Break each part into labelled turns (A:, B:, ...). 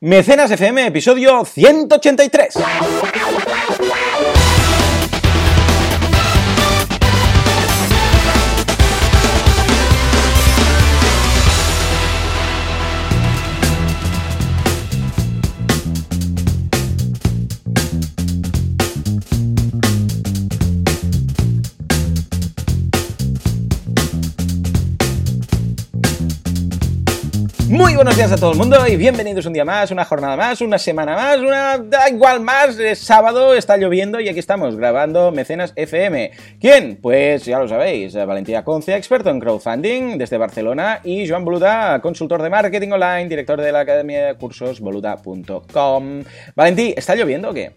A: Mecenas FM, episodio 183. Días a todo el mundo y bienvenidos un día más, una jornada más, una semana más, una da igual más, es sábado, está lloviendo y aquí estamos grabando Mecenas FM. ¿Quién? Pues ya lo sabéis, Valentía Conce, experto en crowdfunding desde Barcelona y Joan Boluda, consultor de marketing online, director de la academia de cursos boluda.com. Valentí, ¿está lloviendo o qué?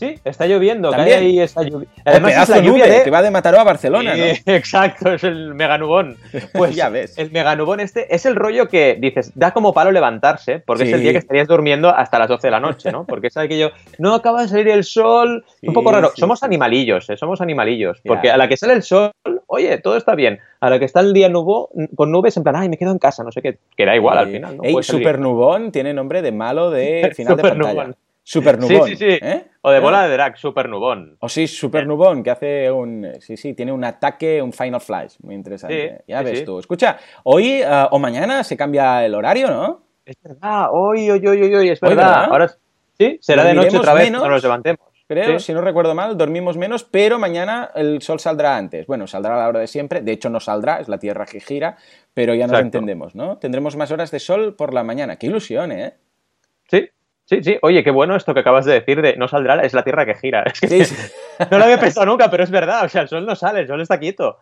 B: Sí, está lloviendo,
A: ¿También?
B: cae ahí está lloviendo.
A: Además, es la lluvia de... que va de Mataró a Barcelona, ¿no?
B: Sí, Exacto, es el meganubón. Pues
A: Ya ves.
B: El meganubón este es el rollo que dices, da como palo levantarse, porque
A: Sí.
B: es el día que estarías durmiendo hasta las 12 de la noche, ¿no? Porque es aquello, no acaba de salir el sol,
A: Sí,
B: un poco raro. somos animalillos, ¿eh? somos animalillos, porque a la que sale el sol, oye, todo está bien. A la que está el día nubo, con nubes, en plan, ay, me quedo en casa, no sé qué, que da igual al final, ¿no?
A: ey,
B: salir.
A: Supernubón tiene nombre de malo de final de pantalla. Supernubón.
B: Sí, sí, sí.
A: ¿eh?
B: O de
A: ¿Eh?
B: bola de drag, supernubón.
A: O sí, Supernubón, que hace un. Sí, sí, tiene un ataque, un Final Flash. Muy interesante.
B: Sí,
A: ya
B: sí,
A: ves
B: sí.
A: tú. Escucha, hoy ah, o mañana se cambia el horario, ¿no?
B: Es verdad, hoy, hoy, hoy, hoy, hoy, es
A: Hoy,
B: verdad. Ahora sí, será de noche otra vez
A: menos.
B: cuando nos levantemos.
A: Creo, si no recuerdo mal, dormimos menos, pero mañana el sol saldrá antes. Bueno, saldrá a la hora de siempre. De hecho, no saldrá, es la Tierra que gira, pero ya nos
B: Exacto.
A: entendemos, ¿no? Tendremos más horas de sol por la mañana. Qué ilusión, ¿eh?
B: Sí, sí, sí. Oye, qué bueno esto que acabas de decir de no saldrá, es la Tierra que gira. Es que
A: Sí, sí.
B: no lo había pensado nunca, pero es verdad. O sea, el sol no sale, el sol está quieto.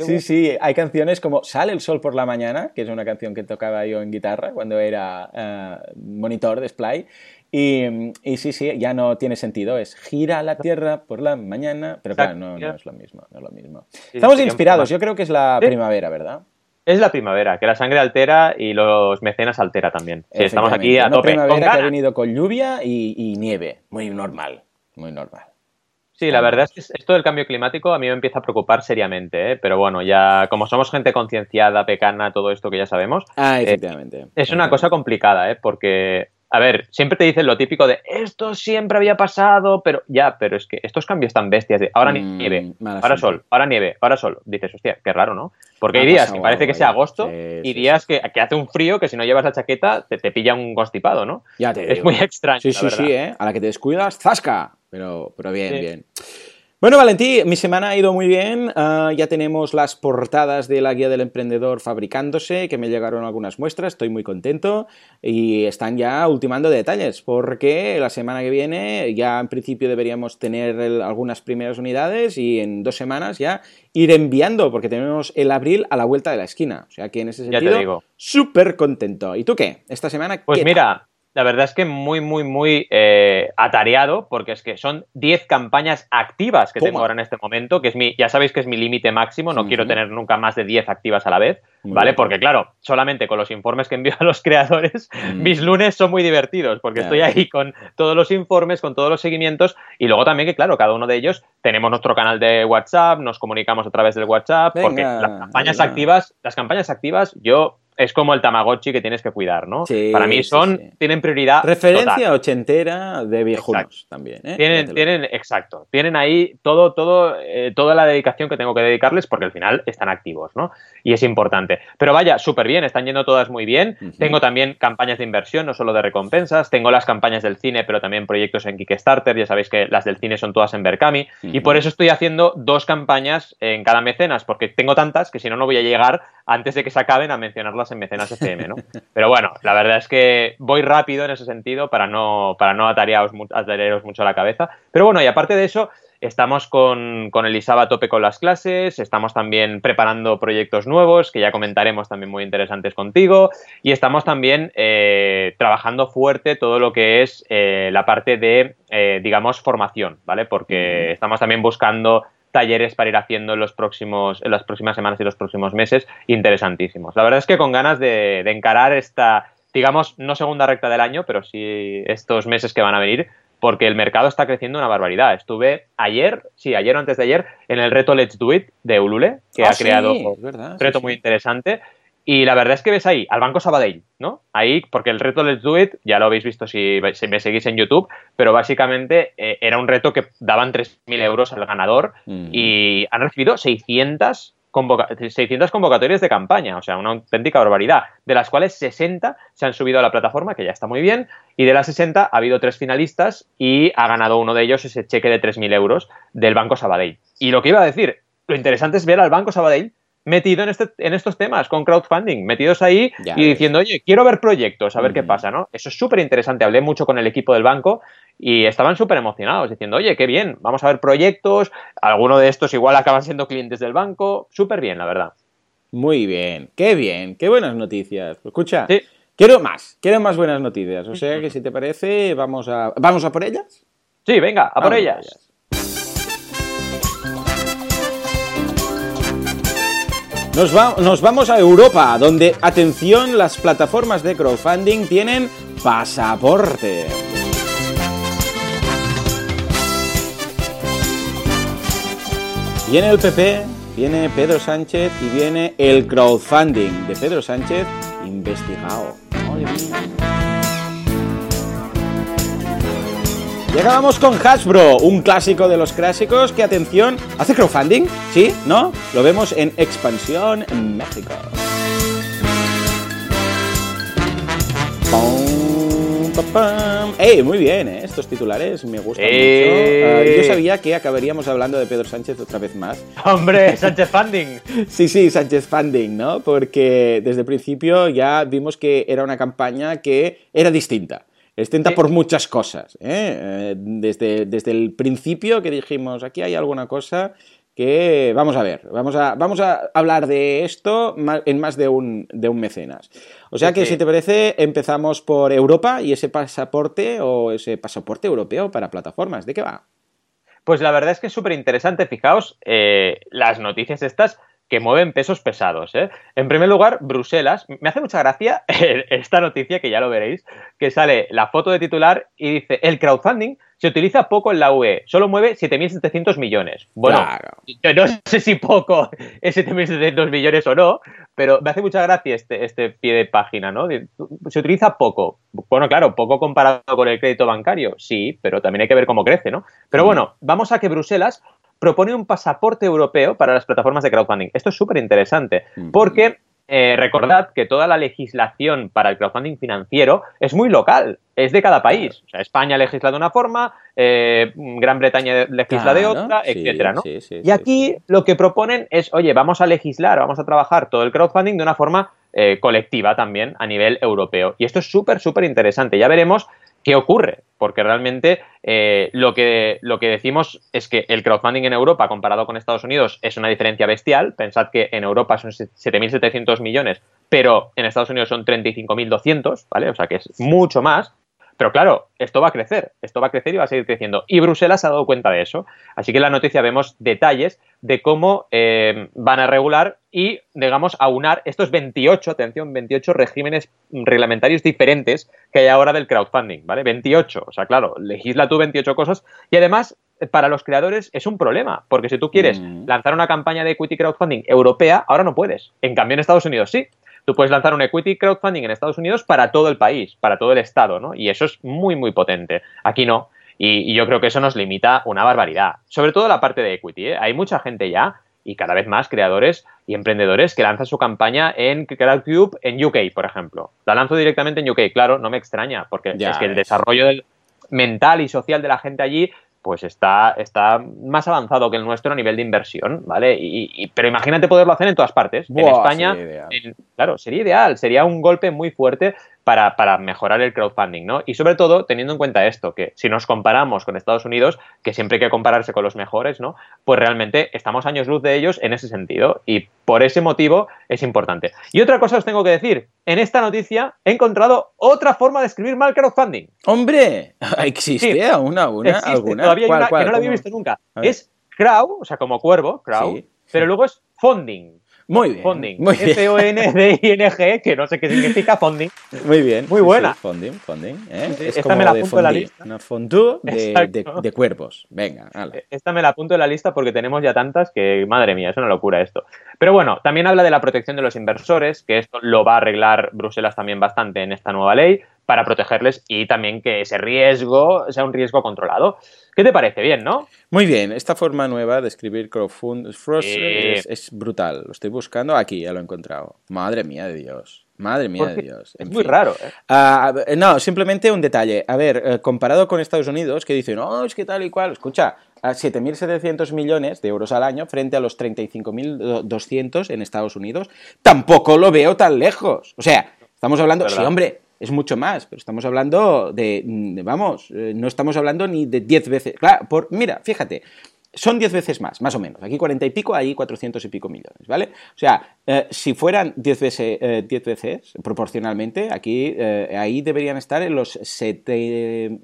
A: Sí, sí, hay canciones como Sale el sol por la mañana, que es una canción que tocaba yo en guitarra cuando era eh, monitor de Splay. Y, y sí, sí, ya no tiene sentido, es gira la tierra por la mañana, pero claro, no, no es lo mismo, no es lo mismo. Estamos inspirados, yo creo que es la
B: Sí.
A: primavera, ¿verdad?
B: Es la primavera, que la sangre altera y los mecenas altera también. Sí, estamos aquí a tope.
A: Una
B: con
A: primavera que ha venido con lluvia y, y nieve, muy normal, muy normal.
B: Sí, la verdad es que esto del cambio climático a mí me empieza a preocupar seriamente, ¿eh? pero bueno, ya como somos gente concienciada, pecana, todo esto que ya sabemos,
A: Ah,
B: Eh,
A: efectivamente.
B: Es una cosa complicada, ¿eh? Porque, a ver, siempre te dicen lo típico de esto siempre había pasado, pero ya, pero es que estos cambios tan bestias de ahora
A: Mm,
B: nieve, ahora sol, ahora nieve, ahora sol. Dices, hostia, qué raro, ¿no? Porque
A: Ha
B: hay días que parece que sea agosto
A: Sí,
B: y
A: sí,
B: días que, que hace un frío que si no llevas la chaqueta te, te pilla un constipado, ¿no?
A: Ya te
B: Es
A: digo.
B: muy extraño.
A: Sí,
B: la
A: sí,
B: verdad.
A: sí, ¿eh? A la que te descuidas, ¡zasca! Pero, pero bien, bien. Bueno, Valentí, mi semana ha ido muy bien. Ah, ya tenemos las portadas de la guía del emprendedor fabricándose, que me llegaron algunas muestras, estoy muy contento. Y están ya ultimando detalles, porque la semana que viene ya en principio deberíamos tener el- algunas primeras unidades y en dos semanas ya ir enviando, porque tenemos el abril a la vuelta de la esquina. O sea que en ese sentido, súper contento. ¿Y tú qué? Esta semana,
B: Pues
A: ¿qué
B: mira, la verdad es que muy, muy, muy eh, atareado, porque es que son 10 campañas activas que
A: Toma.
B: tengo ahora en este momento, que es mi, ya sabéis que es mi límite máximo, no quiero tener nunca más de 10 activas a la vez,
A: Muy
B: ¿vale?
A: bien.
B: Porque claro, solamente con los informes que envío a los creadores,
A: Mm.
B: mis lunes son muy divertidos, porque
A: Claro.
B: estoy ahí con todos los informes, con todos los seguimientos, y luego también que, claro, cada uno de ellos tenemos nuestro canal de WhatsApp, nos comunicamos a través del WhatsApp, porque las campañas
A: venga.
B: activas, las campañas activas, yo... Es como el Tamagotchi que tienes que cuidar, ¿no?
A: Sí,
B: Para mí son,
A: sí.
B: tienen prioridad
A: Referencia
B: total.
A: ochentera de viejunos también. ¿eh?
B: Tienen, tienen, exacto, tienen ahí todo, todo, eh, toda la dedicación que tengo que dedicarles porque al final están activos, ¿no? Y es importante. Pero vaya, súper bien, están yendo todas muy bien. Tengo también campañas de inversión, no solo de recompensas. Tengo las campañas del cine, pero también proyectos en Kickstarter. Ya sabéis que las del cine son todas en Berkami. Y por eso estoy haciendo dos campañas en cada mecenas, porque tengo tantas que si no, no voy a llegar antes de que se acaben a mencionarlas en mecenas FM, ¿no? Pero bueno, la verdad es que voy rápido en ese sentido para no, para no atarearos, atarearos mucho la cabeza. Pero bueno, y aparte de eso, estamos con, con Elisaba a tope con las clases, estamos también preparando proyectos nuevos, que ya comentaremos también muy interesantes contigo, y estamos también eh, trabajando fuerte todo lo que es eh, la parte de, eh, digamos, formación, ¿vale? Porque estamos también buscando talleres para ir haciendo en los próximos en las próximas semanas y los próximos meses interesantísimos. La verdad es que con ganas de, de encarar esta, digamos, no segunda recta del año, pero sí estos meses que van a venir, porque el mercado está creciendo una barbaridad. Estuve ayer, sí, ayer o antes de ayer, en el reto Let's Do It de Ulule, que
A: Ah,
B: ha
A: sí,
B: creado
A: verdad,
B: un
A: sí,
B: reto
A: sí.
B: muy interesante. Y la verdad es que ves ahí al Banco Sabadell, ¿no? Ahí, porque el reto Let's Do It, ya lo habéis visto si, me seguís en YouTube, pero básicamente eh, era un reto que daban 3.000 euros al ganador mm. y han recibido 600 600 convocatorias de campaña, o sea, una auténtica barbaridad, de las cuales 60 se han subido a la plataforma, que ya está muy bien, y de las 60 ha habido tres finalistas y ha ganado uno de ellos ese cheque de 3.000 euros del Banco Sabadell. Y lo que iba a decir, lo interesante es ver al Banco Sabadell metido en, este, en estos temas, con crowdfunding, metidos ahí y diciendo, oye, quiero ver proyectos, a ver qué pasa, ¿no? Eso es súper interesante. Hablé mucho con el equipo del banco y estaban súper emocionados, diciendo, oye, qué bien, vamos a ver proyectos, alguno de estos igual acaban siendo clientes del banco, súper bien, la verdad.
A: Muy bien, qué bien, qué buenas noticias. Escucha, quiero más, quiero más buenas noticias. O sea que si te parece, vamos a, ¿vamos a por ellas.
B: Sí, venga, a por ellas.
A: Nos, nos, vamos a Europa, donde, atención, las plataformas de crowdfunding tienen pasaporte. Viene el PP, viene Pedro Sánchez y viene el crowdfunding de Pedro Sánchez investigado. Llegábamos con Hasbro, un clásico de los clásicos que, atención, hace crowdfunding, ¿sí? ¿No? Lo vemos en Expansión en México. ¡Ey! Muy bien, ¿eh? estos titulares me gustan mucho. Ah, yo sabía que acabaríamos hablando de Pedro Sánchez otra vez más.
B: ¡Hombre! ¡Sánchez Funding!
A: sí, sí, Sánchez Funding, ¿no? Porque desde el principio ya vimos que era una campaña que era distinta. Distinta por muchas cosas. ¿eh? eh desde, desde el principio que dijimos, aquí hay alguna cosa que vamos a ver, vamos a, vamos a hablar de esto en más de un, de un mecenas. O sea que, si te parece, empezamos por Europa y ese pasaporte o ese pasaporte europeo para plataformas. ¿De qué va?
B: Pues la verdad es que es súper interesante. Fijaos, eh, las noticias estas que mueven pesos pesados. ¿eh? En primer lugar, Bruselas. Me hace mucha gracia esta noticia, que ya lo veréis, que sale la foto de titular y dice, el crowdfunding se utiliza poco en la UE, solo mueve 7.700 millones. Bueno, yo no sé si poco es 7.700 millones o no, pero me hace mucha gracia este, este pie de página, ¿no? Se utiliza poco. Bueno, claro, poco comparado con el crédito bancario, sí, pero también hay que ver cómo crece, ¿no? Pero bueno, vamos a que Bruselas propone un pasaporte europeo para las plataformas de crowdfunding. Esto es súper interesante porque eh, recordad que toda la legislación para el crowdfunding financiero es muy local, es de cada país. O sea, España legisla de una forma, eh, Gran Bretaña legisla de otra, etcétera, ¿no? y aquí lo que proponen es, oye, vamos a legislar, vamos a trabajar todo el crowdfunding de una forma eh, colectiva también a nivel europeo. Y esto es súper, súper interesante. Ya veremos qué ocurre, porque realmente eh, lo, que, lo que decimos es que el crowdfunding en Europa comparado con Estados Unidos es una diferencia bestial. Pensad que en Europa son 7.700 millones, pero en Estados Unidos son 35.200, ¿vale? O sea que es mucho más. Pero claro, esto va a crecer, esto va a crecer y va a seguir creciendo. Y Bruselas ha dado cuenta de eso. Así que en la noticia vemos detalles de cómo eh, van a regular y, digamos, aunar estos 28, atención, 28 regímenes reglamentarios diferentes que hay ahora del crowdfunding, ¿vale? 28, o sea, claro, legisla tú 28 cosas y además para los creadores es un problema, porque si tú quieres mm. lanzar una campaña de equity crowdfunding europea, ahora no puedes. En cambio, en Estados Unidos sí. Tú puedes lanzar un equity crowdfunding en Estados Unidos para todo el país, para todo el estado, ¿no? Y eso es muy, muy potente. Aquí no. Y, yo creo que eso nos limita una barbaridad. Sobre todo la parte de equity. ¿eh? Hay mucha gente ya y cada vez más creadores y emprendedores que lanzan su campaña en CrowdCube en UK, por ejemplo. La lanzo directamente en UK, claro, no me extraña, porque es que el desarrollo del mental y social de la gente allí pues está, está más avanzado que el nuestro a nivel de inversión, ¿vale? Y, pero imagínate poderlo hacer en todas partes. en España, claro, sería ideal, sería un golpe muy fuerte para, para, mejorar el crowdfunding, ¿no? Y sobre todo teniendo en cuenta esto, que si nos comparamos con Estados Unidos, que siempre hay que compararse con los mejores, ¿no? Pues realmente estamos años luz de ellos en ese sentido y por ese motivo es importante. Y otra cosa os tengo que decir, en esta noticia he encontrado otra forma de escribir mal crowdfunding.
A: ¡Hombre! ¿Existe una, una, alguna?
B: Todavía hay una que no la había visto nunca. Es crowd, o sea, como cuervo, crowd, pero luego es funding.
A: Muy bien.
B: Funding.
A: Muy bien.
B: F-O-N-D-I-N-G, que no sé qué significa funding.
A: Muy bien.
B: Muy
A: sí,
B: buena.
A: sí, funding, funding. ¿eh?
B: Sí,
A: es
B: esta
A: como
B: me la
A: de
B: apunto en la lista.
A: Una fondue de, de, de cuervos. Venga, hala.
B: Esta me la apunto en la lista porque tenemos ya tantas que, madre mía, es una locura esto. Pero bueno, también habla de la protección de los inversores, que esto lo va a arreglar Bruselas también bastante en esta nueva ley, para protegerles y también que ese riesgo sea un riesgo controlado. ¿Qué te parece? Bien, ¿no?
A: Muy bien, esta forma nueva de escribir crowdfunding es, es brutal. Lo estoy buscando aquí, ya lo he encontrado. Madre mía de Dios. Madre mía de Dios.
B: Es muy raro, ¿eh?
A: Ah, no, simplemente un detalle. A ver, eh, comparado con Estados Unidos, que dicen, no, es que tal y cual. Escucha, a 7.700 millones de euros al año frente a los 35.200 en Estados Unidos, tampoco lo veo tan lejos. O sea, estamos hablando,
B: ¿Verdad?
A: sí, hombre, es mucho más, pero estamos hablando de, de- vamos, eh, no estamos hablando ni de 10 veces. Claro, por, mira, fíjate. Son 10 veces más, más o menos. Aquí 40 y pico, ahí 400 y pico millones, ¿vale? O sea, eh, si fueran 10 veces, eh, 10 veces proporcionalmente, aquí, eh, ahí deberían estar en los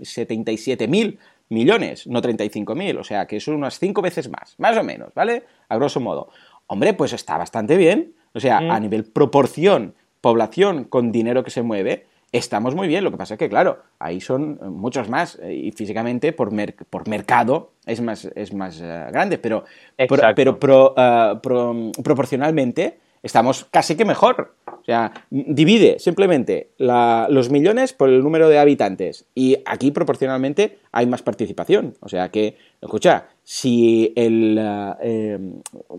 A: 77.000 millones, no 35.000. O sea, que son unas 5 veces más, más o menos, ¿vale? A grosso modo. Hombre, pues está bastante bien. O sea,
B: Mm.
A: a nivel proporción, población con dinero que se mueve, estamos muy bien. Lo que pasa es que, claro, ahí son eh, muchos más eh, y físicamente por, mer- por mercado es más, es más eh, grande, pero, pero pro- pro- proporcionalmente estamos casi que mejor. O sea, divide simplemente la- los millones por el número de habitantes y aquí proporcionalmente hay más participación. O sea que, escucha, si el, eh,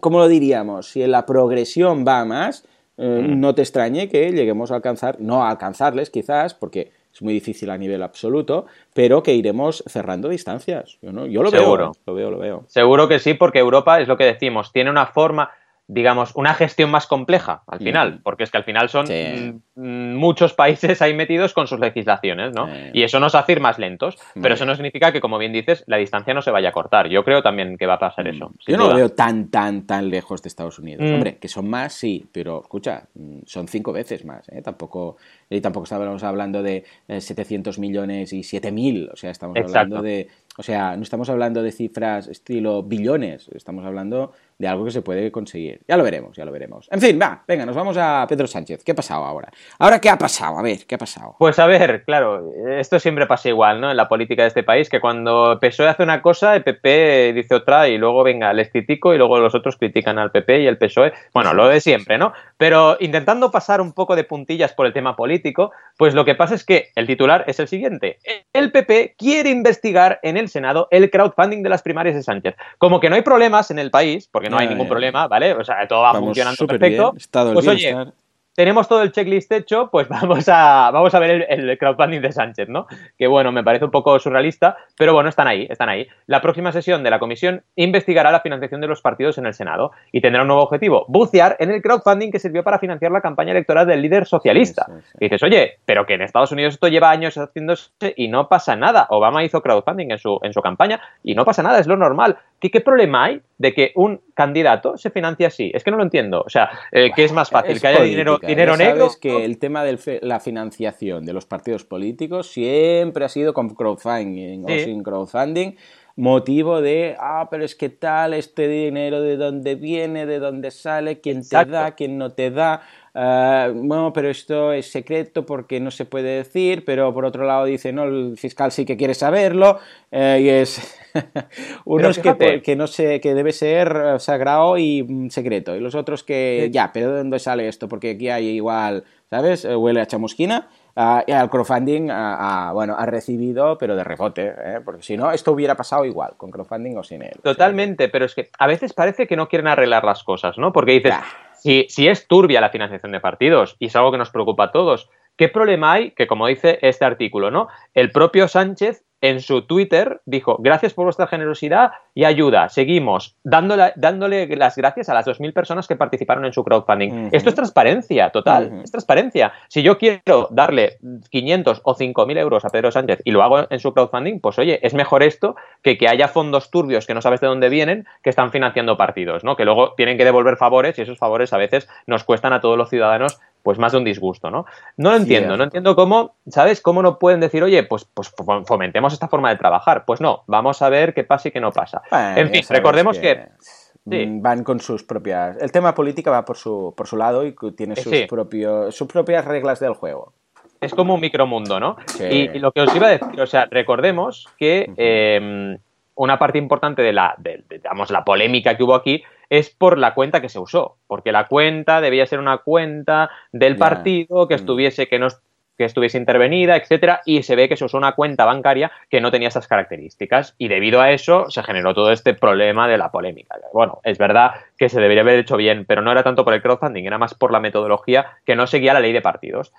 A: ¿cómo lo diríamos? Si la progresión va a más, eh,
B: Mm.
A: no te extrañe que lleguemos a alcanzar, no a alcanzarles quizás, porque es muy difícil a nivel absoluto, pero que iremos cerrando distancias. Yo, ¿no? Yo lo
B: Seguro.
A: veo, lo veo, lo veo.
B: Seguro que sí, porque Europa es lo que decimos, tiene una forma, digamos, una gestión más compleja al final,
A: Mm.
B: porque es que al final son
A: Sí.
B: mm, muchos países ahí metidos con sus legislaciones, ¿no? Y eso nos hace ir más lentos,
A: Muy
B: pero eso no significa que, como bien dices, la distancia no se vaya a cortar. Yo creo también que va a pasar eso.
A: Mm. Yo no
B: duda.
A: lo veo tan, tan, tan lejos de Estados Unidos.
B: Mm.
A: Hombre, que son más, sí, pero escucha, son cinco veces más. ¿eh? Tampoco, y tampoco estábamos hablando de eh, 700 millones y 7.000. O sea, estamos
B: Exacto.
A: hablando de. O sea, no estamos hablando de cifras estilo billones. Estamos hablando de algo que se puede conseguir. Ya lo veremos, ya lo veremos. En fin, va, venga, nos vamos a Pedro Sánchez. ¿Qué ha pasado ahora? ¿Ahora qué ha pasado? A ver, ¿qué ha pasado?
B: Pues a ver, claro, esto siempre pasa igual, ¿no? En la política de este país, que cuando PSOE hace una cosa, el PP dice otra y luego, venga, les critico y luego los otros critican al PP y el PSOE. Bueno, lo de siempre, ¿no? Pero intentando pasar un poco de puntillas por el tema político, pues lo que pasa es que el titular es el siguiente. El PP quiere investigar en el Senado el crowdfunding de las primarias de Sánchez. Como que no hay problemas en el país, porque no hay ningún
A: ya.
B: problema, ¿vale? O sea, todo va
A: Vamos
B: funcionando perfecto.
A: bien.
B: Pues oye. Tenemos todo el checklist hecho, pues vamos a, vamos a ver el, el crowdfunding de Sánchez, ¿no? Que bueno, me parece un poco surrealista, pero bueno, están ahí, están ahí. La próxima sesión de la comisión investigará la financiación de los partidos en el Senado y tendrá un nuevo objetivo, bucear en el crowdfunding que sirvió para financiar la campaña electoral del líder socialista.
A: Sí, sí, sí.
B: Y dices, oye, pero que en Estados Unidos esto lleva años haciéndose y no pasa nada. Obama hizo crowdfunding en su, en su campaña y no pasa nada, es lo normal. ¿Qué, qué problema hay de que un candidato se financie así? Es que no lo entiendo. O sea, eh, ¿qué es más fácil?
A: Es
B: ¿Que haya
A: política,
B: dinero, dinero
A: sabes
B: negro?
A: que el tema de la financiación de los partidos políticos siempre ha sido con crowdfunding o sin crowdfunding motivo de, ah, pero es que tal, este dinero de dónde viene, de dónde sale, quién
B: Exacto.
A: te da, quién no te da. Ah, bueno, pero esto es secreto porque no se puede decir, pero por otro lado dice, no, el fiscal sí que quiere saberlo, eh, y es unos que, que no sé, que debe ser eh, sagrado y mm, secreto, y los otros que,
B: Sí.
A: ya, pero ¿de dónde sale esto? Porque aquí hay igual, ¿sabes? Eh, Huele a chamusquina. Ah, y al crowdfunding, ah, ah, bueno, ha recibido, pero de rebote, ¿eh? porque si no, esto hubiera pasado igual, con crowdfunding o sin él.
B: Totalmente, pero es que a veces parece que no quieren arreglar las cosas, ¿no? Porque dices,
A: Bah.
B: Si, si es turbia la financiación de partidos y es algo que nos preocupa a todos, ¿qué problema hay? Que como dice este artículo, ¿no? El propio Sánchez en su Twitter dijo, gracias por vuestra generosidad y ayuda. Seguimos dándole, dándole las gracias a las 2.000 personas que participaron en su crowdfunding. Esto es transparencia, total, es transparencia. Si yo quiero darle 500 o 5.000 euros a Pedro Sánchez y lo hago en su crowdfunding, pues oye, es mejor esto que que haya fondos turbios que no sabes de dónde vienen que están financiando partidos, ¿no? Que luego tienen que devolver favores y esos favores a veces nos cuestan a todos los ciudadanos pues más de un disgusto, ¿no? No lo entiendo,
A: Cierto.
B: no entiendo cómo, ¿sabes? Cómo no pueden decir, oye, pues, pues fo- fomentemos esta forma de trabajar. Pues no, vamos a ver qué pasa y qué no pasa.
A: Bueno,
B: en fin, recordemos que...
A: Mm, van con sus propias... El tema política va por su, por su lado y tiene sus, propios, sus propias reglas del juego.
B: Es como un micromundo, ¿no? Y, lo que os iba a decir, o sea, recordemos que una parte importante de la, digamos, la polémica que hubo aquí es por la cuenta que se usó, porque la cuenta debía ser una cuenta del partido que mm. estuviese, que no que estuviese intervenida, etcétera, y se ve que se usó una cuenta bancaria que no tenía esas características y debido a eso se generó todo este problema de la polémica. Bueno, es verdad que se debería haber hecho bien, pero no era tanto por el crowdfunding, era más por la metodología que no seguía la ley de partidos.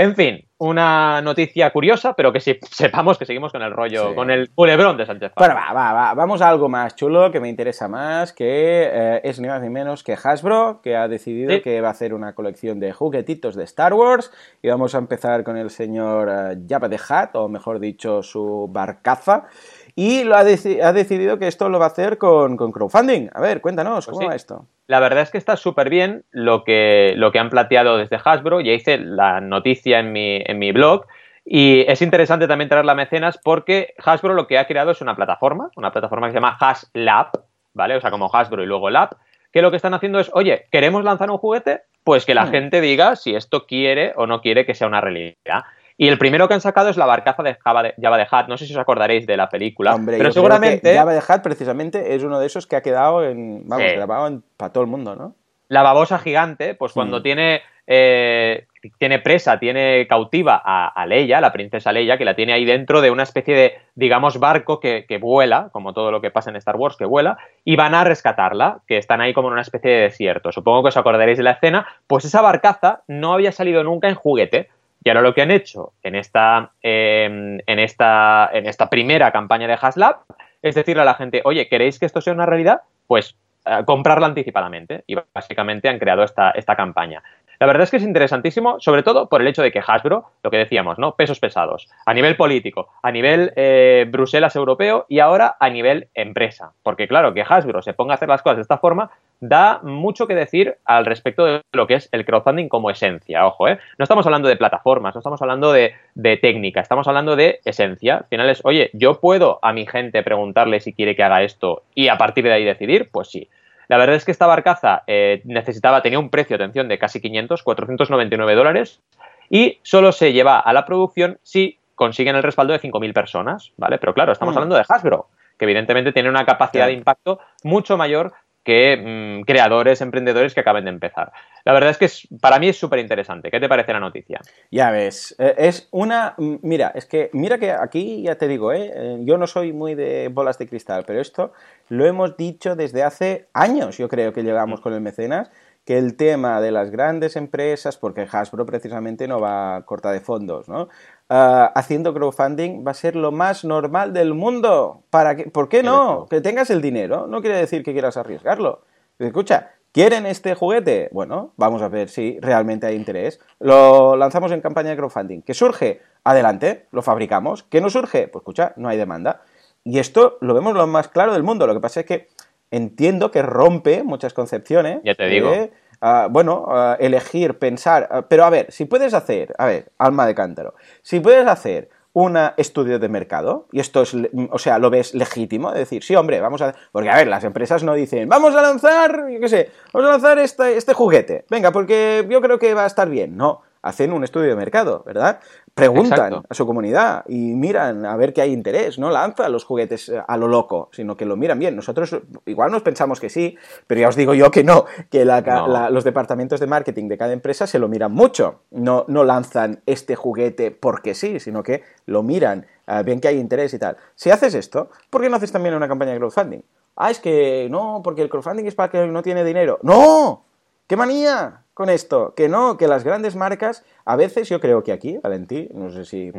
B: En fin, una noticia curiosa, pero que si sepamos que seguimos con el rollo, con el culebrón de Sánchez.
A: Bueno, va, va, va, vamos a algo más chulo que me interesa más, que eh, es ni más ni menos que Hasbro, que ha decidido que va a hacer una colección de juguetitos de Star Wars. Y vamos a empezar con el señor uh, Jabba the Hutt, o mejor dicho, su barcaza. Y lo ha, decidido que esto lo va a hacer con, crowdfunding. A ver, cuéntanos, pues ¿cómo va esto?
B: La verdad es que está súper bien lo que, lo que han planteado desde Hasbro. Ya hice la noticia en mi, en mi blog. Y es interesante también traerla a mecenas porque Hasbro lo que ha creado es una plataforma, una plataforma que se llama HasLab, ¿vale? O sea, como Hasbro y luego Lab, que lo que están haciendo es, oye, ¿queremos lanzar un juguete? Pues que la hmm. gente diga si esto quiere o no quiere que sea una realidad. Y el primero que han sacado es la barcaza de Java de, Java de Hat. No sé si os acordaréis de la película. pero seguramente.
A: Java de Hat, precisamente, es uno de esos que ha quedado en. Vamos, grabado para todo el mundo, ¿no?
B: La babosa gigante, pues cuando mm. tiene. Eh, tiene presa, tiene cautiva a, Leia, la princesa Leia, que la tiene ahí dentro de una especie de, digamos, barco que, que, vuela, como todo lo que pasa en Star Wars, que vuela, y van a rescatarla, que están ahí como en una especie de desierto. Supongo que os acordaréis de la escena, pues esa barcaza no había salido nunca en juguete, y ahora lo que han hecho en esta, em, en esta, en esta primera campaña de HasLab es decirle a la gente, oye, ¿queréis que esto sea una realidad? Pues eh, comprarla anticipadamente. Y básicamente han creado esta, esta campaña. La verdad es que es interesantísimo, sobre todo por el hecho de que Hasbro, lo que decíamos, ¿no? Pesos pesados, a nivel político, a nivel eh, Bruselas europeo y ahora a nivel empresa. Porque claro, que Hasbro se ponga a hacer las cosas de esta forma da mucho que decir al respecto de lo que es el crowdfunding como esencia. Ojo, ¿eh? No estamos hablando de plataformas, no estamos hablando de, técnica, estamos hablando de esencia. Al final es, oye, yo puedo a mi gente preguntarle si quiere que haga esto y a partir de ahí decidir, pues sí. La verdad es que esta barcaza eh, necesitaba, tenía un precio, atención, de casi 500, 499 dólares y solo se lleva a la producción si consiguen el respaldo de 5.000 personas, ¿vale? Pero claro, estamos mm. hablando de Hasbro, que evidentemente tiene una capacidad de impacto mucho mayor que mm, creadores, emprendedores que acaben de empezar. La verdad es que para mí es súper interesante. ¿Qué te parece la noticia?
A: Ya ves, eh, es una... Mira, es que mira que aquí ya te digo, ¿eh? ¿eh? yo no soy muy de bolas de cristal, pero esto lo hemos dicho desde hace años, yo creo que llegamos mm. con el mecenas, que el tema de las grandes empresas, porque Hasbro precisamente no va corta de fondos, ¿no? Ah, haciendo crowdfunding va a ser lo más normal del mundo. ¿Para qué? ¿Por qué no? Que tengas el dinero no quiere decir que quieras arriesgarlo. Escucha, ¿quieren este juguete? Bueno, vamos a ver si realmente hay interés. Lo lanzamos en campaña de crowdfunding. ¿Qué surge? Adelante, lo fabricamos. ¿Qué no surge? Pues escucha, no hay demanda. Y esto lo vemos lo más claro del mundo. Lo que pasa es que entiendo que rompe muchas concepciones.
B: Ya te digo.
A: Ah, bueno, ah, elegir, pensar. Ah, pero a ver, si puedes hacer, a ver, alma de cántaro, si puedes hacer un estudio de mercado, y esto es, o sea, lo ves legítimo, de decir, sí, hombre, vamos a... Porque, a ver, las empresas no dicen, vamos a lanzar, yo qué sé, vamos a lanzar este, este juguete, venga, porque yo creo que va a estar bien. No, hacen un estudio de mercado, ¿verdad? Preguntan a su comunidad y miran a ver qué hay interés, no lanzan los juguetes eh, a lo loco, sino que lo miran bien. Nosotros igual nos pensamos que sí, pero ya os digo yo que no, que los departamentos de marketing de cada empresa se lo miran mucho. No, no lanzan este juguete porque sí, sino que lo miran, eh, ven que hay interés y tal. Si haces esto, ¿por qué no haces también una campaña de crowdfunding? Ah, es que no, porque el crowdfunding es para que no tiene dinero. ¡No! ¡Qué manía! Con esto? Que no, que las grandes marcas, a veces yo creo que aquí, Valentín, no sé si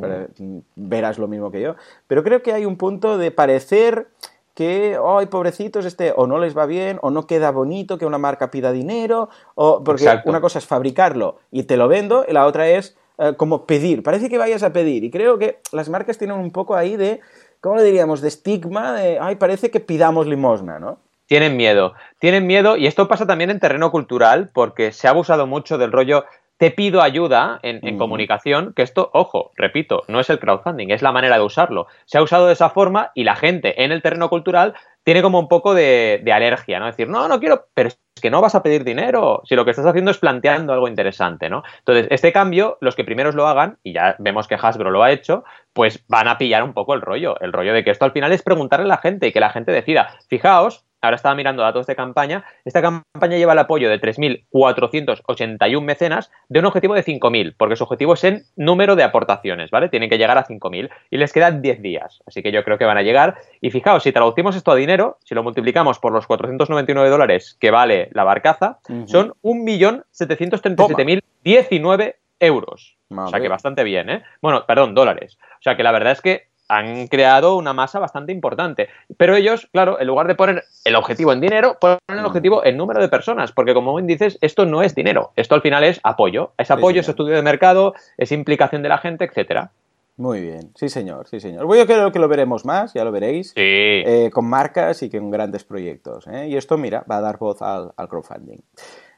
A: verás lo mismo que yo, pero creo que hay un punto de parecer que, ay, pobrecitos, este, o no les va bien, o no queda bonito que una marca pida dinero, o porque una cosa es fabricarlo y te lo vendo, y la otra es eh, como pedir. Parece que vayas a pedir, y creo que las marcas tienen un poco ahí de, ¿cómo le diríamos?, de estigma, de, ay, parece que pidamos limosna, ¿no?
B: Tienen miedo, tienen miedo y esto pasa también en terreno cultural porque se ha abusado mucho del rollo te pido ayuda en, comunicación, que esto, ojo, repito, no es el crowdfunding, es la manera de usarlo. Se ha usado de esa forma y la gente en el terreno cultural tiene como un poco de, alergia, ¿no? Decir, no, no quiero, pero es que no vas a pedir dinero, si lo que estás haciendo es planteando algo interesante, ¿no? Entonces, este cambio, los que primeros lo hagan, y ya vemos que Hasbro lo ha hecho, pues van a pillar un poco el rollo, el rollo de que esto al final es preguntarle a la gente y que la gente decida. Fijaos, ahora estaba mirando datos de campaña, esta campaña lleva el apoyo de 3.481 mecenas de un objetivo de 5.000, porque su objetivo es en número de aportaciones, ¿vale? Tienen que llegar a 5.000 y les quedan 10 días, así que yo creo que van a llegar. Y fijaos, si traducimos esto a dinero, si lo multiplicamos por los 499 dólares que vale la barcaza, son 1.737.019 euros. O sea que bastante bien, ¿eh? Bueno, perdón, dólares. O sea que la verdad es que han creado una masa bastante importante. Pero ellos, claro, en lugar de poner el objetivo en dinero, ponen el mm. objetivo en número de personas, porque como bien dices, esto no es dinero, esto al final es apoyo. Es apoyo, es estudio de mercado, es implicación de la gente, etcétera.
A: Muy bien, sí señor, sí señor. Yo creo que lo veremos más, ya lo veréis, eh, con marcas y con grandes proyectos. ¿eh? Y esto, mira, va a dar voz al, al crowdfunding.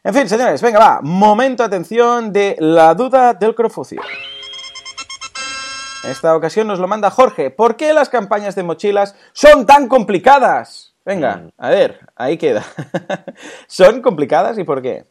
A: En fin, señores, venga, va, momento, atención, de la duda del crowdfunding. En esta ocasión nos lo manda Jorge. ¿Por qué las campañas de mochilas son tan complicadas? Venga, mm. a ver, ahí queda. ¿Son complicadas y por qué?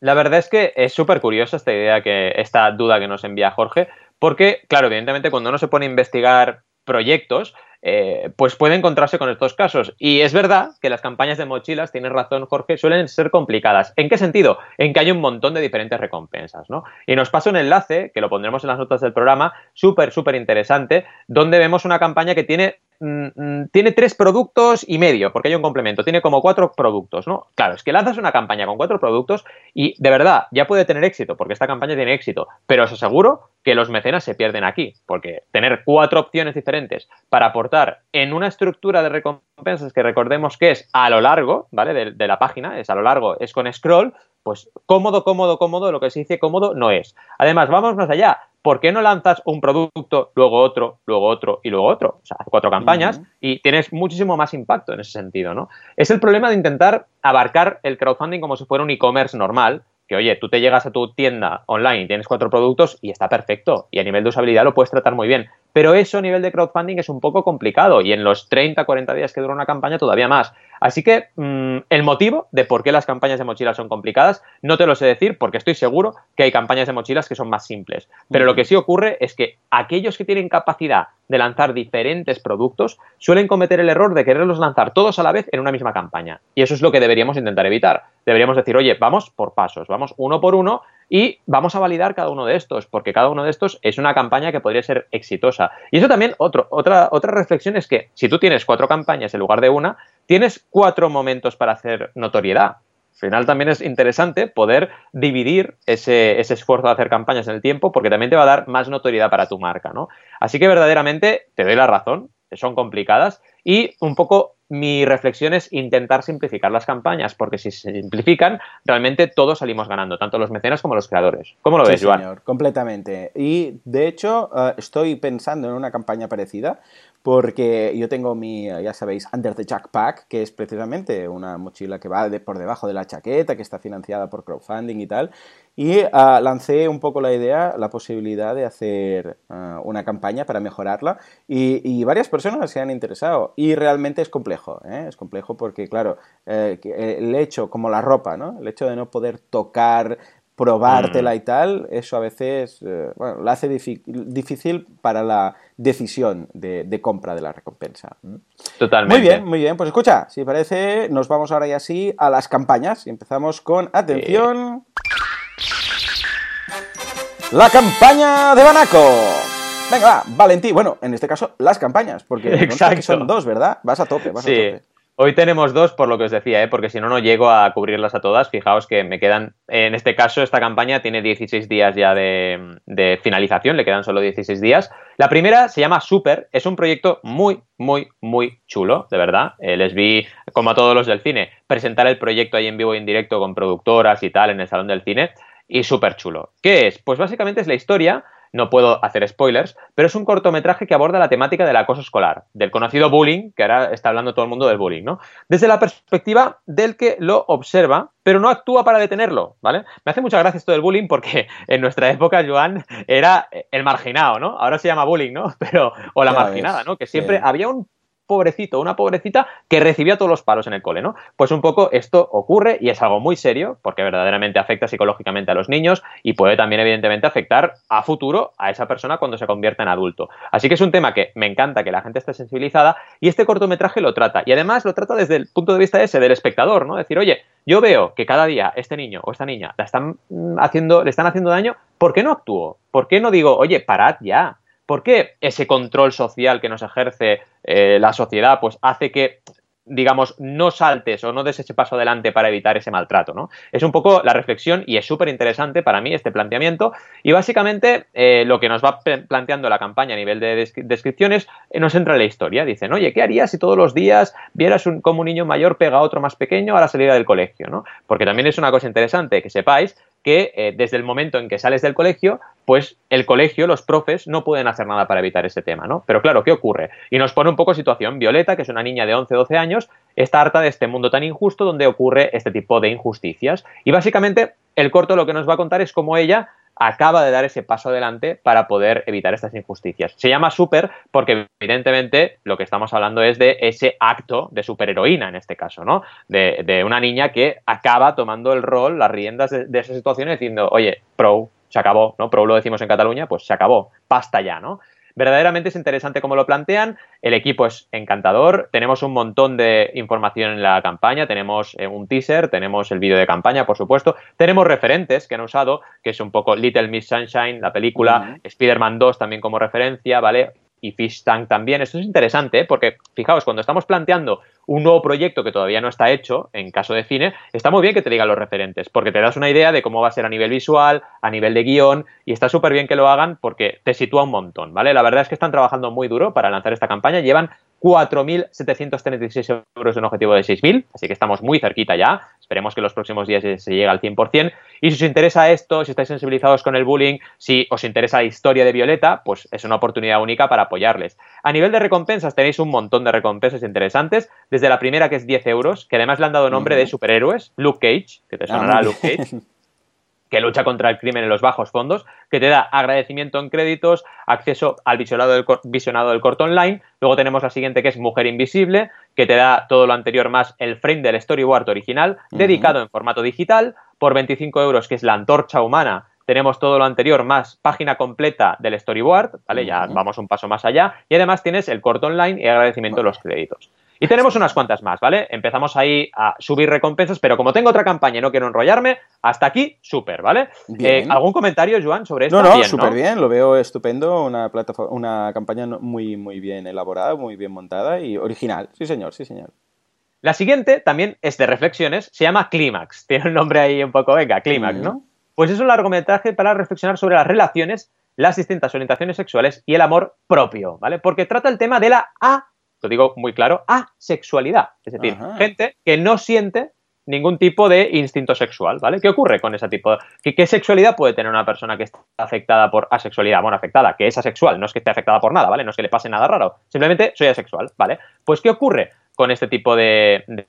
B: La verdad es que es súper curiosa esta idea, que, esta duda que nos envía Jorge, porque, claro, evidentemente cuando uno se pone a investigar proyectos, eh, pues puede encontrarse con estos casos. Y es verdad que las campañas de mochilas, tienes razón Jorge, suelen ser complicadas. ¿En qué sentido? En que hay un montón de diferentes recompensas, ¿no? Y nos pasa un enlace, que lo pondremos en las notas del programa, súper, súper interesante, donde vemos una campaña que tiene Mm, mm, tiene tres productos y medio, porque hay un complemento, tiene como cuatro productos, ¿no? Claro, es que lanzas una campaña con cuatro productos y de verdad ya puede tener éxito, porque esta campaña tiene éxito, pero os aseguro que los mecenas se pierden aquí, porque tener cuatro opciones diferentes para aportar en una estructura de recompensas que recordemos que es a lo largo, ¿vale? De, de la página, es a lo largo, es con scroll, pues cómodo, cómodo, cómodo, lo que se dice cómodo no es. Además, vamos más allá. ¿por qué no lanzas un producto, luego otro, luego otro y luego otro? O sea, cuatro campañas y tienes muchísimo más impacto en ese sentido, ¿no? Es el problema de intentar abarcar el crowdfunding como si fuera un e-commerce normal, que oye, tú te llegas a tu tienda online y tienes cuatro productos y está perfecto y a nivel de usabilidad lo puedes tratar muy bien. Pero eso a nivel de crowdfunding es un poco complicado y en los 30, 40 días que dura una campaña todavía más. Así que mm, el motivo de por qué las campañas de mochilas son complicadas no te lo sé decir porque estoy seguro que hay campañas de mochilas que son más simples. Pero lo que sí ocurre es que aquellos que tienen capacidad de lanzar diferentes productos suelen cometer el error de quererlos lanzar todos a la vez en una misma campaña. Y eso es lo que deberíamos intentar evitar. Deberíamos decir, oye, vamos por pasos, vamos uno por uno y vamos a validar cada uno de estos, porque cada uno de estos es una campaña que podría ser exitosa. Y eso también, otro, otra, otra reflexión es que si tú tienes cuatro campañas en lugar de una, tienes cuatro momentos para hacer notoriedad. Al final también es interesante poder dividir ese, ese, esfuerzo de hacer campañas en el tiempo porque también te va a dar más notoriedad para tu marca, ¿no? Así que verdaderamente te doy la razón, son complicadas y un poco mi reflexión es intentar simplificar las campañas, porque si se simplifican, realmente todos salimos ganando, tanto los mecenas como los creadores. ¿Cómo lo ves, Joan? Señor,
A: completamente. Y de hecho, eh, estoy pensando en una campaña parecida, porque yo tengo mi, ya sabéis, Under the Jackpack, que es precisamente una mochila que va por debajo de la chaqueta, que está financiada por crowdfunding y tal. Y ah, lancé un poco la idea, la posibilidad de hacer ah, una campaña para mejorarla y, varias personas se han interesado. Y realmente es complejo, ¿eh? es complejo porque, claro, eh, el hecho, como la ropa, ¿no? El hecho de no poder tocar probártela mm. y tal, eso a veces eh, bueno, lo hace difícil para la decisión de, compra de la recompensa.
B: Totalmente.
A: Muy bien, muy bien. Pues escucha, si parece, nos vamos ahora y así a las campañas y empezamos con, atención, la campaña de Banaco. Venga, va, Valentí. Bueno, en este caso, las campañas, porque son dos, ¿verdad? Vas a tope, vas a tope.
B: Hoy tenemos dos, por lo que os decía, ¿eh? porque si no, no llego a cubrirlas a todas. Fijaos que me quedan, en este caso, esta campaña tiene 16 días ya de, finalización, le quedan solo 16 días. La primera se llama Super, es un proyecto muy, muy, muy chulo, de verdad. Eh, les vi, como a todos los del cine, presentar el proyecto ahí en vivo y en directo con productoras y tal en el Salón del Cine, y súper chulo. ¿Qué es? Pues básicamente es la historia no puedo hacer spoilers, pero es un cortometraje que aborda la temática del acoso escolar, del conocido bullying, que ahora está hablando todo el mundo del bullying, ¿no? Desde la perspectiva del que lo observa, pero no actúa para detenerlo, ¿vale? Me hace mucha gracia esto del bullying porque en nuestra época, Joan, era el marginado, ¿no? Ahora se llama bullying, ¿no? Pero, o la marginada, ¿no? Que siempre había un pobrecito, una pobrecita que recibía todos los palos en el cole, ¿no? Pues un poco esto ocurre y es algo muy serio porque verdaderamente afecta psicológicamente a los niños y puede también evidentemente afectar a futuro a esa persona cuando se convierta en adulto. Así que es un tema que me encanta que la gente esté sensibilizada y este cortometraje lo trata y además lo trata desde el punto de vista ese del espectador, ¿no? Decir, oye, yo veo que cada día este niño o esta niña mm, le están haciendo daño, ¿por qué no actúo? ¿Por qué no digo, oye, parad ya? ¿Por qué ese control social que nos ejerce eh, la sociedad pues hace que digamos, no saltes o no des ese paso adelante para evitar ese maltrato, ¿no? Es un poco la reflexión y es súper interesante para mí este planteamiento y básicamente eh, lo que nos va planteando la campaña a nivel de descripciones eh, nos entra en la historia. Dicen, oye, ¿qué harías si todos los días vieras un, como un niño mayor pega a otro más pequeño a la salida del colegio, ¿no? Porque también es una cosa interesante que sepáis que eh, desde el momento en que sales del colegio, pues el colegio, los profes, no pueden hacer nada para evitar ese tema, ¿no? Pero claro, ¿qué ocurre? Y nos pone un poco situación. Violeta, que es una niña de 11, 12 años, está harta de este mundo tan injusto donde ocurre este tipo de injusticias. Y básicamente el corto lo que nos va a contar es cómo ella acaba de dar ese paso adelante para poder evitar estas injusticias. Se llama super porque evidentemente lo que estamos hablando es de ese acto de superheroína en este caso, ¿no? De, una niña que acaba tomando el rol, las riendas de, de esa situación diciendo, oye, pro, se acabó, ¿no? Pro lo decimos en Cataluña, pues se acabó, basta ya, ¿no? Verdaderamente es interesante cómo lo plantean, el equipo es encantador, tenemos un montón de información en la campaña, tenemos eh, un teaser, tenemos el vídeo de campaña, por supuesto, tenemos referentes que han usado, que es un poco Little Miss Sunshine, la película, Spider-Man 2 también como referencia, ¿vale? Y Fish Tank también. Esto es interesante ¿eh? porque, fijaos, cuando estamos planteando un nuevo proyecto que todavía no está hecho, en caso de cine, está muy bien que te digan los referentes, porque te das una idea de cómo va a ser a nivel visual, a nivel de guion, y está súper bien que lo hagan porque te sitúa un montón, ¿vale? La verdad es que están trabajando muy duro para lanzar esta campaña, llevan 4.736 euros de un objetivo de 6.000, así que estamos muy cerquita ya. Esperemos que en los próximos días se llegue al 100%. Y si os interesa esto, si estáis sensibilizados con el bullying, si os interesa la historia de Violeta, pues es una oportunidad única para apoyarles. A nivel de recompensas, tenéis un montón de recompensas interesantes, desde la primera que es 10 euros, que además le han dado nombre de superhéroes, Luke Cage, que te ah, sonará Luke Cage. que lucha contra el crimen en los bajos fondos, que te da agradecimiento en créditos, acceso al visionado del, visionado del corto online. Luego tenemos la siguiente que es Mujer Invisible, que te da todo lo anterior más el frame del storyboard original, dedicado en formato digital, por 25 euros, que es la antorcha humana. Tenemos todo lo anterior más página completa del storyboard, ¿vale? Ya vamos un paso más allá. Y además tienes el corto online y agradecimiento de los créditos. Y tenemos unas cuantas más, ¿vale? Empezamos ahí a subir recompensas, pero como tengo otra campaña y no quiero enrollarme, hasta aquí, súper, ¿vale? Eh, ¿Algún comentario, Joan, sobre esto?
A: No, no, súper bien, lo veo estupendo, una, plataforma, una campaña muy, muy bien elaborada, muy bien montada y original. Sí, señor, sí, señor.
B: La siguiente también es de reflexiones, se llama Clímax. Tiene un nombre ahí un poco, venga, Clímax, ¿no? Pues es un largometraje para reflexionar sobre las relaciones, las distintas orientaciones sexuales y el amor propio, ¿vale? Porque trata el tema de la A lo digo muy claro, asexualidad. Es decir, gente que no siente ningún tipo de instinto sexual, ¿vale? ¿Qué ocurre con ese tipo? ¿Qué, ¿Qué, sexualidad puede tener una persona que está afectada por asexualidad? Bueno, afectada, que es asexual, no es que esté afectada por nada, ¿vale? No es que le pase nada raro, simplemente soy asexual, ¿vale? Pues ¿qué ocurre? Con este tipo de,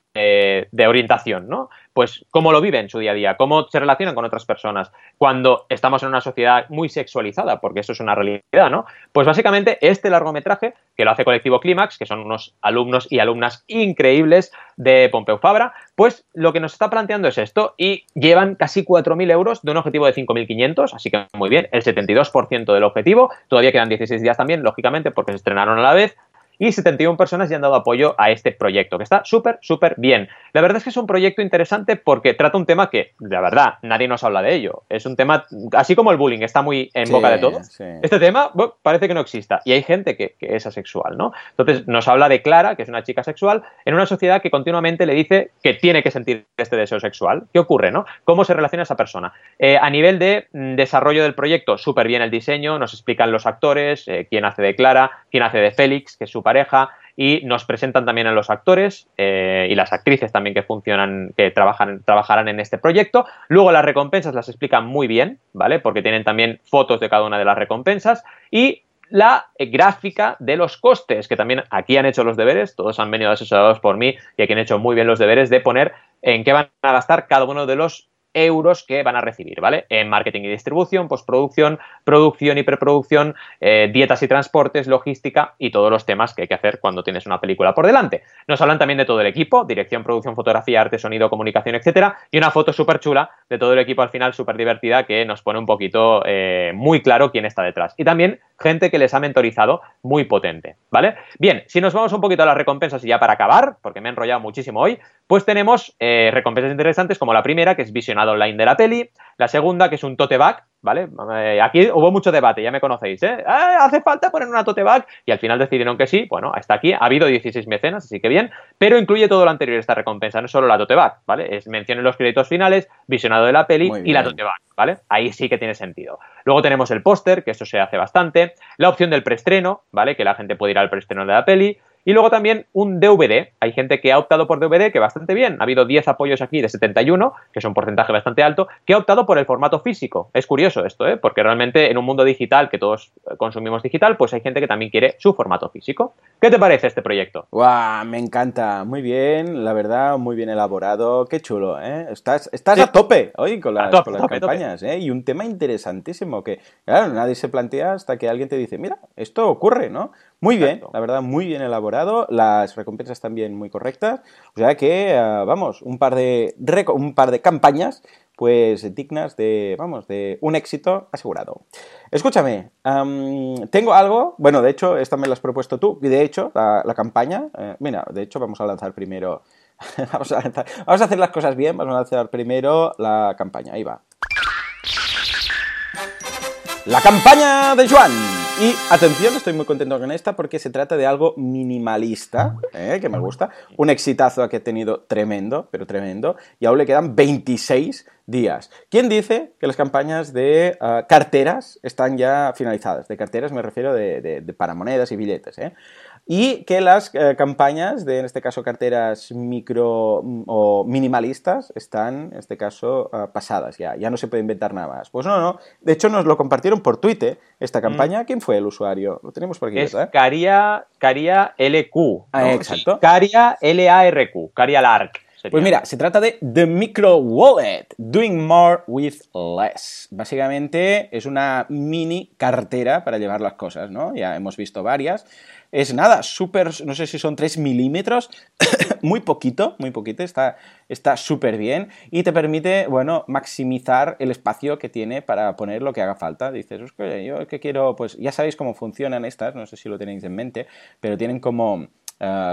B: orientación, ¿no? Pues cómo lo viven en su día a día, cómo se relacionan con otras personas cuando estamos en una sociedad muy sexualizada, porque eso es una realidad, ¿no? Pues básicamente este largometraje, que lo hace Colectivo Clímax, que son unos alumnos y alumnas increíbles de Pompeu Fabra, pues lo que nos está planteando es esto y llevan casi 4.000 euros de un objetivo de 5.500, así que muy bien, el 72% del objetivo, todavía quedan 16 días también, lógicamente, porque se estrenaron a la vez, y 71 personas ya han dado apoyo a este proyecto, que está súper, súper bien. La verdad es que es un proyecto interesante porque trata un tema que, de verdad, nadie nos habla de ello. Es un tema, así como el bullying está muy en boca de todos, este tema parece que no exista. Y hay gente que, es asexual, ¿no? Entonces nos habla de Clara, que es una chica sexual, en una sociedad que continuamente le dice que tiene que sentir este deseo sexual. ¿Qué ocurre, no? ¿Cómo se relaciona esa persona? Eh, a nivel de mm, desarrollo del proyecto, súper bien el diseño, nos explican los actores, eh, quién hace de Clara, quién hace de Félix, que es su pareja y nos presentan también a los actores eh, y las actrices también que funcionan, que trabajan, trabajarán en este proyecto. Luego las recompensas las explican muy bien, ¿vale? Porque tienen también fotos de cada una de las recompensas y la gráfica de los costes, que también aquí han hecho los deberes, todos han venido asesorados por mí y aquí han hecho muy bien los deberes de poner en qué van a gastar cada uno de los euros que van a recibir, ¿vale? En marketing y distribución, postproducción, producción y preproducción, eh, dietas y transportes, logística y todos los temas que hay que hacer cuando tienes una película por delante. Nos hablan también de todo el equipo, dirección, producción, fotografía, arte, sonido, comunicación, etcétera, y una foto súper chula de todo el equipo al final, súper divertida, que nos pone un poquito eh, muy claro quién está detrás. Y también gente que les ha mentorizado muy potente, ¿vale? Bien, si nos vamos un poquito a las recompensas y ya para acabar, porque me he enrollado muchísimo hoy, pues tenemos eh, recompensas interesantes como la primera, que es visionado online de la peli, la segunda, que es un tote bag, ¿vale? Eh, aquí hubo mucho debate, ya me conocéis, ¿eh? Ah, hace falta poner una tote bag y al final decidieron que sí, bueno, hasta aquí ha habido 16 mecenas, así que bien, pero incluye todo lo anterior esta recompensa, no solo la tote bag, ¿vale? Es mención en los créditos finales, visionado de la peli y la tote bag, ¿vale? Ahí sí que tiene sentido. Luego tenemos el póster, que eso se hace bastante, la opción del preestreno, ¿vale? Que la gente puede ir al preestreno de la peli, y luego también un DVD. Hay gente que ha optado por DVD, que bastante bien. Ha habido 10 apoyos aquí de 71, que es un porcentaje bastante alto, que ha optado por el formato físico. Es curioso esto, ¿eh? porque realmente en un mundo digital, que todos consumimos digital, pues hay gente que también quiere su formato físico. ¿Qué te parece este proyecto?
A: ¡Guau! Me encanta. Muy bien, la verdad, muy bien elaborado. Qué chulo, ¿eh? Estás, estás a tope hoy con las, con las campañas, ¿eh? Y un tema interesantísimo que, claro, nadie se plantea hasta que alguien te dice, mira, esto ocurre, ¿no? Muy bien, la verdad, muy bien elaborado. Las recompensas también muy correctas. O sea que, uh, vamos, un par de, un par de campañas pues dignas de, vamos, de un éxito asegurado. Escúchame, tengo algo, bueno, de hecho, esta me la has propuesto tú, y de hecho, la, campaña, eh, mira, de hecho, vamos a lanzar primero, vamos, a vamos a hacer las cosas bien, vamos a lanzar primero la campaña, ahí va. La campaña de Juan. Y atención, estoy muy contento con esta porque se trata de algo minimalista, ¿eh? que me gusta. Un exitazo que he tenido tremendo, pero tremendo. Y aún le quedan 26 días. ¿Quién dice que las campañas de uh, carteras están ya finalizadas? De carteras me refiero de, de, de para monedas y billetes. ¿eh? Y que las eh, campañas de, en este caso, carteras micro mm, o minimalistas están, en este caso, uh, pasadas ya, ya no se puede inventar nada más. Pues no, no, de hecho nos lo compartieron por Twitter, esta campaña. Mm. ¿Quién fue el usuario? Lo tenemos por aquí,
B: es
A: ¿verdad?
B: Caria, Caria LQ. ¿no?
A: Ah, exacto.
B: Caria LARQ, Caria Lark.
A: Sería. Pues mira, se trata de The Micro Wallet, Doing More with Less. Básicamente es una mini cartera para llevar las cosas, ¿no? Ya hemos visto varias es nada, súper, no sé si son 3 milímetros, muy poquito, muy poquito, está súper bien y te permite, bueno, maximizar el espacio que tiene para poner lo que haga falta. Dices, yo que quiero, pues ya sabéis cómo funcionan estas, no sé si lo tenéis en mente, pero tienen como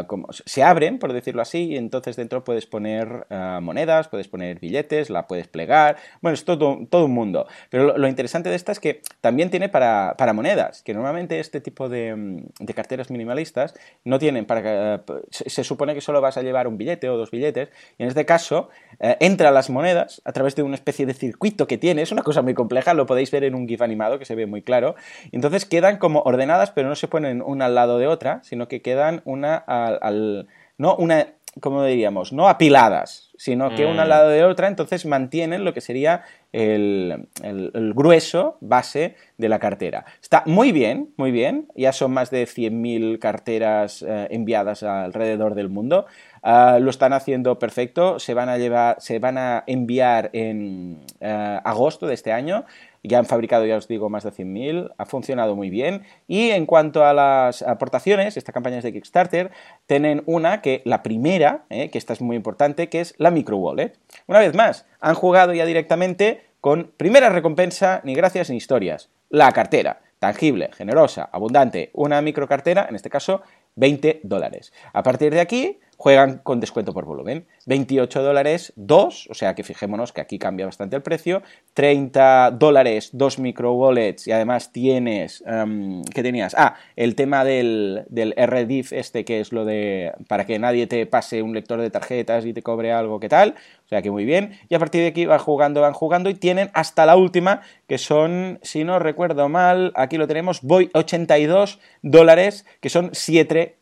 A: Como, se abren, por decirlo así, y entonces dentro puedes poner uh, monedas, puedes poner billetes, la puedes plegar, bueno, es todo, un mundo. Pero lo, interesante de esta es que también tiene para, monedas, que normalmente este tipo de, carteras minimalistas no tienen para... Uh, se, se, supone que solo vas a llevar un billete o dos billetes, y en este caso entra las monedas a través de una especie de circuito que tiene, es una cosa muy compleja, lo podéis ver en un GIF animado que se ve muy claro, entonces quedan como ordenadas, pero no se ponen una al lado de otra, sino que quedan una al, al, no una, como diríamos, no apiladas, sino que mm. una al lado de otra, entonces mantienen lo que sería el, grueso base de la cartera. Está muy bien, muy bien, ya son más de 100.000 carteras eh, enviadas alrededor del mundo. Uh, lo están haciendo perfecto, se van a, llevar, se van a enviar en uh, agosto de este año ya han fabricado, ya os digo, más de 100.000, ha funcionado muy bien. Y en cuanto a las aportaciones, esta campaña de Kickstarter, tienen una que, la primera, eh, que esta es muy importante, que es la micro wallet. Una vez más, han jugado ya directamente con primera recompensa, ni gracias ni historias, la cartera. Tangible, generosa, abundante, una micro cartera, en este caso 20 dólares. A partir de aquí, juegan con descuento por volumen. 28 dólares, 2, o sea que fijémonos que aquí cambia bastante el precio. 30 dólares, 2 micro wallets y además tienes, um, ¿qué tenías? Ah, el tema del, del RDIF este que es lo de, para que nadie te pase un lector de tarjetas y te cobre algo, ¿qué tal? O sea que muy bien. Y a partir de aquí van jugando, van jugando y tienen hasta la última, que son, si no recuerdo mal, aquí lo tenemos, voy 82 dólares, que son 7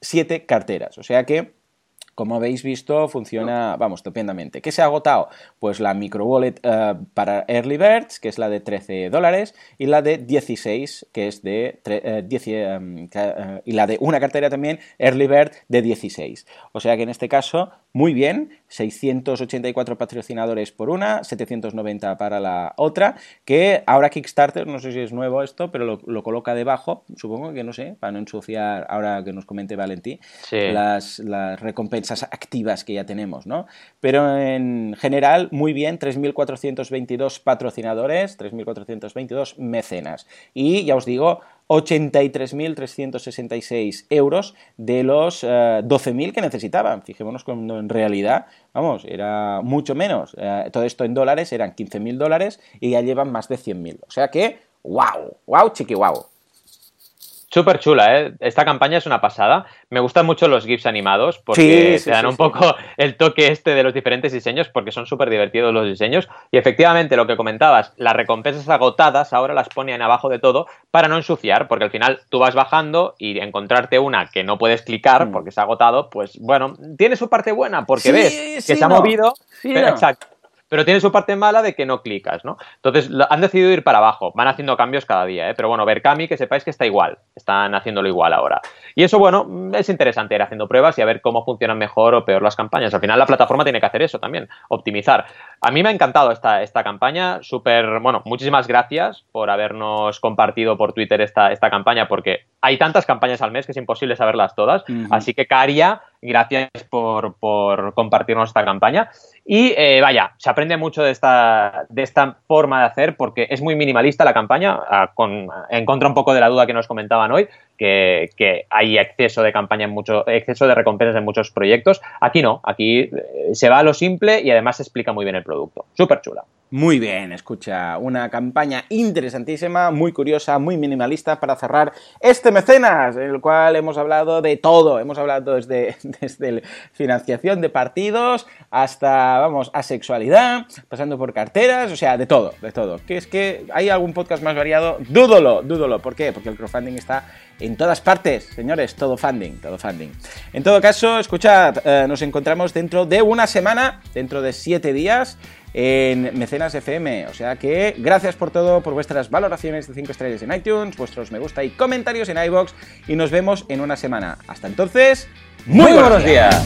A: carteras. O sea que como habéis visto, funciona, vamos, estupendamente. ¿Qué se ha agotado? Pues la micro wallet eh, para Early Birds, que es la de 13 dólares, y la de 16, que es de 10, eh, eh, y la de una cartera también, Early Bird, de 16. O sea que en este caso, muy bien, 684 patrocinadores por una, 790 para la otra, que ahora Kickstarter, no sé si es nuevo esto, pero lo, coloca debajo, supongo que no sé, para no ensuciar, ahora que nos comente Valentí, las, las recompensas activas que ya tenemos, ¿no? Pero en general, muy bien, 3.422 patrocinadores, 3.422 mecenas. Y ya os digo, 83.366 euros de los 12.000 eh, que necesitaban. Fijémonos cuando en realidad, vamos, era mucho menos. Eh, todo esto en dólares eran 15.000 dólares y ya llevan más de 100.000. O sea que, wow, wow, chiqui wow.
B: Súper chula, ¿eh? Esta campaña es una pasada. Me gustan mucho los GIFs animados porque te dan un poco el toque este de los diferentes diseños porque son súper divertidos los diseños. Y efectivamente, lo que comentabas, las recompensas agotadas ahora las ponen abajo de todo para no ensuciar, porque al final tú vas bajando y encontrarte una que no puedes clicar mm. porque se ha agotado, pues bueno, tiene su parte buena porque ves que se ha movido. Exacto pero tiene su parte mala de que no clicas, ¿no? Entonces han decidido ir para abajo, van haciendo cambios cada día, ¿eh? pero bueno, Berkami, que sepáis que está igual, están haciéndolo igual ahora. Y eso, bueno, es interesante ir haciendo pruebas y a ver cómo funcionan mejor o peor las campañas. Al final la plataforma tiene que hacer eso también, optimizar. A mí me ha encantado esta, esta campaña, súper, bueno, muchísimas gracias por habernos compartido por Twitter esta, esta campaña, porque hay tantas campañas al mes que es imposible saberlas todas. Así que, Caria, gracias por, compartirnos esta campaña. Y eh, vaya, se aprende mucho de esta, de esta forma de hacer porque es muy minimalista la campaña, con, en contra un poco de la duda que nos comentaban hoy, que, que, hay exceso de campaña en mucho, exceso de recompensas en muchos proyectos. Aquí no, aquí eh, se va a lo simple y además se explica muy bien el producto. Súper chula.
A: Muy bien, escucha, una campaña interesantísima, muy curiosa, muy minimalista para cerrar este mecenas, en el cual hemos hablado de todo, hemos hablado desde, desde financiación de partidos hasta, vamos, asexualidad, pasando por carteras, o sea, de todo, de todo. Que es que hay algún podcast más variado, dúdolo, dúdolo, ¿por qué? Porque el crowdfunding está en todas partes, señores, todo funding, todo funding. En todo caso, escuchad, eh, nos encontramos dentro de una semana, dentro de siete días, en Mecenas FM. O sea que gracias por todo, por vuestras valoraciones de 5 estrellas en iTunes, vuestros me gusta y comentarios en iBox y nos vemos en una semana. Hasta entonces, muy, buenos días.